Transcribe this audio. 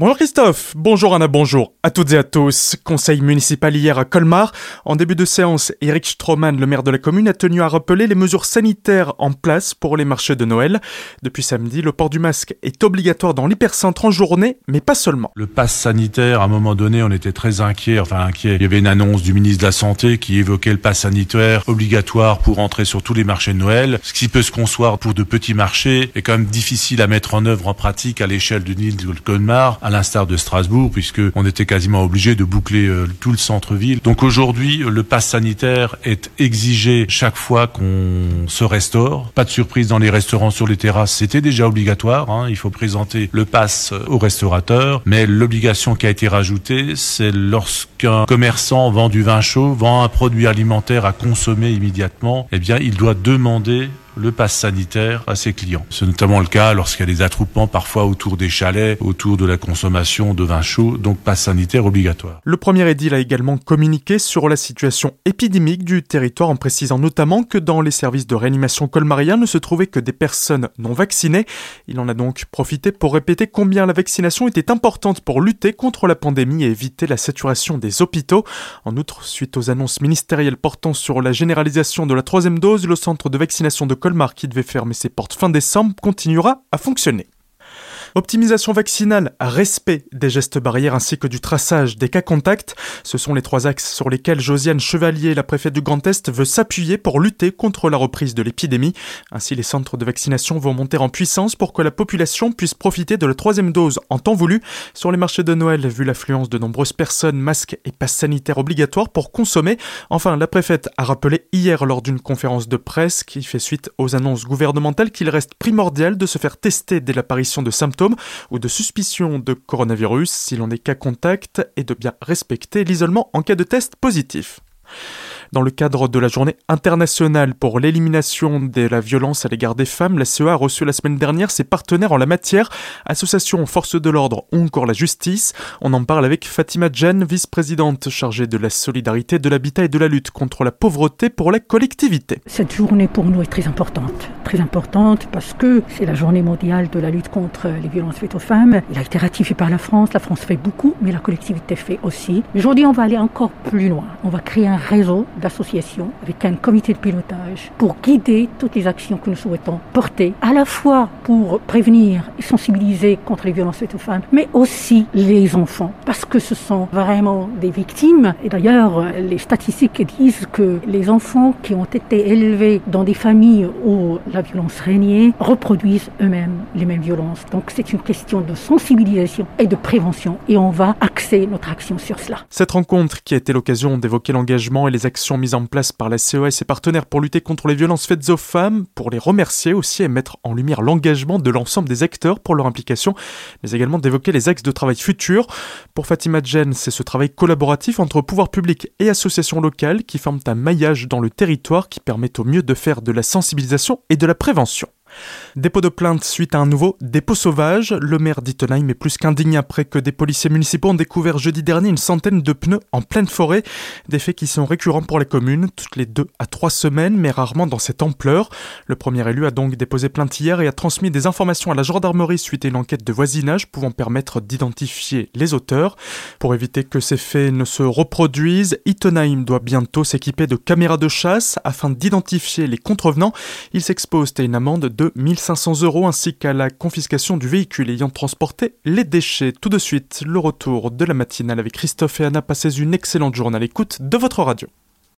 Bonjour Christophe, bonjour Anna, bonjour à toutes et à tous. Conseil municipal hier à Colmar. En début de séance, Eric Stroman, le maire de la commune, a tenu à rappeler les mesures sanitaires en place pour les marchés de Noël. Depuis samedi, le port du masque est obligatoire dans l'hypercentre en journée, mais pas seulement. Le pass sanitaire, à un moment donné, on était très inquiet, enfin inquiet. Il y avait une annonce du ministre de la Santé qui évoquait le pass sanitaire obligatoire pour entrer sur tous les marchés de Noël. Ce qui peut se concevoir pour de petits marchés est quand même difficile à mettre en œuvre en pratique à l'échelle d'une île de Colmar à l'instar de Strasbourg, puisque on était quasiment obligé de boucler euh, tout le centre-ville. Donc aujourd'hui, le pass sanitaire est exigé chaque fois qu'on se restaure. Pas de surprise dans les restaurants sur les terrasses, c'était déjà obligatoire. Hein. Il faut présenter le pass au restaurateur, mais l'obligation qui a été rajoutée, c'est lorsqu'un commerçant vend du vin chaud, vend un produit alimentaire à consommer immédiatement, eh bien, il doit demander le pass sanitaire à ses clients. C'est notamment le cas lorsqu'il y a des attroupements parfois autour des chalets, autour de la consommation de vin chaud, donc pass sanitaire obligatoire. Le premier édile a également communiqué sur la situation épidémique du territoire en précisant notamment que dans les services de réanimation colmarien ne se trouvaient que des personnes non vaccinées. Il en a donc profité pour répéter combien la vaccination était importante pour lutter contre la pandémie et éviter la saturation des hôpitaux. En outre, suite aux annonces ministérielles portant sur la généralisation de la troisième dose, le centre de vaccination de Colmar qui devait fermer ses portes fin décembre continuera à fonctionner. Optimisation vaccinale, respect des gestes barrières ainsi que du traçage des cas contacts, ce sont les trois axes sur lesquels Josiane Chevalier, la préfète du Grand Est, veut s'appuyer pour lutter contre la reprise de l'épidémie. Ainsi, les centres de vaccination vont monter en puissance pour que la population puisse profiter de la troisième dose en temps voulu. Sur les marchés de Noël, vu l'affluence de nombreuses personnes, masques et passes sanitaires obligatoires pour consommer. Enfin, la préfète a rappelé hier lors d'une conférence de presse qui fait suite aux annonces gouvernementales qu'il reste primordial de se faire tester dès l'apparition de symptômes ou de suspicion de coronavirus si l'on est cas contact et de bien respecter l'isolement en cas de test positif. Dans le cadre de la journée internationale pour l'élimination de la violence à l'égard des femmes, la CEA a reçu la semaine dernière ses partenaires en la matière, associations forces de l'ordre ou encore la justice. On en parle avec Fatima Jen, vice-présidente chargée de la solidarité, de l'habitat et de la lutte contre la pauvreté pour la collectivité. Cette journée pour nous est très importante. Très importante parce que c'est la journée mondiale de la lutte contre les violences faites aux femmes. Il a été ratifié par la France. La France fait beaucoup, mais la collectivité fait aussi. Aujourd'hui, on va aller encore plus loin. On va créer un réseau d'associations avec un comité de pilotage pour guider toutes les actions que nous souhaitons porter, à la fois pour prévenir et sensibiliser contre les violences faites aux femmes, mais aussi les enfants, parce que ce sont vraiment des victimes. Et d'ailleurs, les statistiques disent que les enfants qui ont été élevés dans des familles où la violence régnait reproduisent eux-mêmes les mêmes violences. Donc c'est une question de sensibilisation et de prévention, et on va axer notre action sur cela. Cette rencontre qui a été l'occasion d'évoquer l'engagement et les actions mise en place par la CEA et partenaires pour lutter contre les violences faites aux femmes, pour les remercier aussi et mettre en lumière l'engagement de l'ensemble des acteurs pour leur implication, mais également d'évoquer les axes de travail futurs. Pour Fatima Jen, c'est ce travail collaboratif entre pouvoir public et associations locales qui forment un maillage dans le territoire qui permet au mieux de faire de la sensibilisation et de la prévention. Dépôt de plainte suite à un nouveau dépôt sauvage. Le maire d'Ittenheim est plus qu'indigne après que des policiers municipaux ont découvert jeudi dernier une centaine de pneus en pleine forêt. Des faits qui sont récurrents pour la commune, toutes les deux à trois semaines, mais rarement dans cette ampleur. Le premier élu a donc déposé plainte hier et a transmis des informations à la gendarmerie suite à une enquête de voisinage pouvant permettre d'identifier les auteurs. Pour éviter que ces faits ne se reproduisent, Ittenheim doit bientôt s'équiper de caméras de chasse afin d'identifier les contrevenants. Il s'expose à une amende de 1500 euros ainsi qu'à la confiscation du véhicule ayant transporté les déchets. Tout de suite, le retour de la matinale avec Christophe et Anna. Passez une excellente journée à l'écoute de votre radio.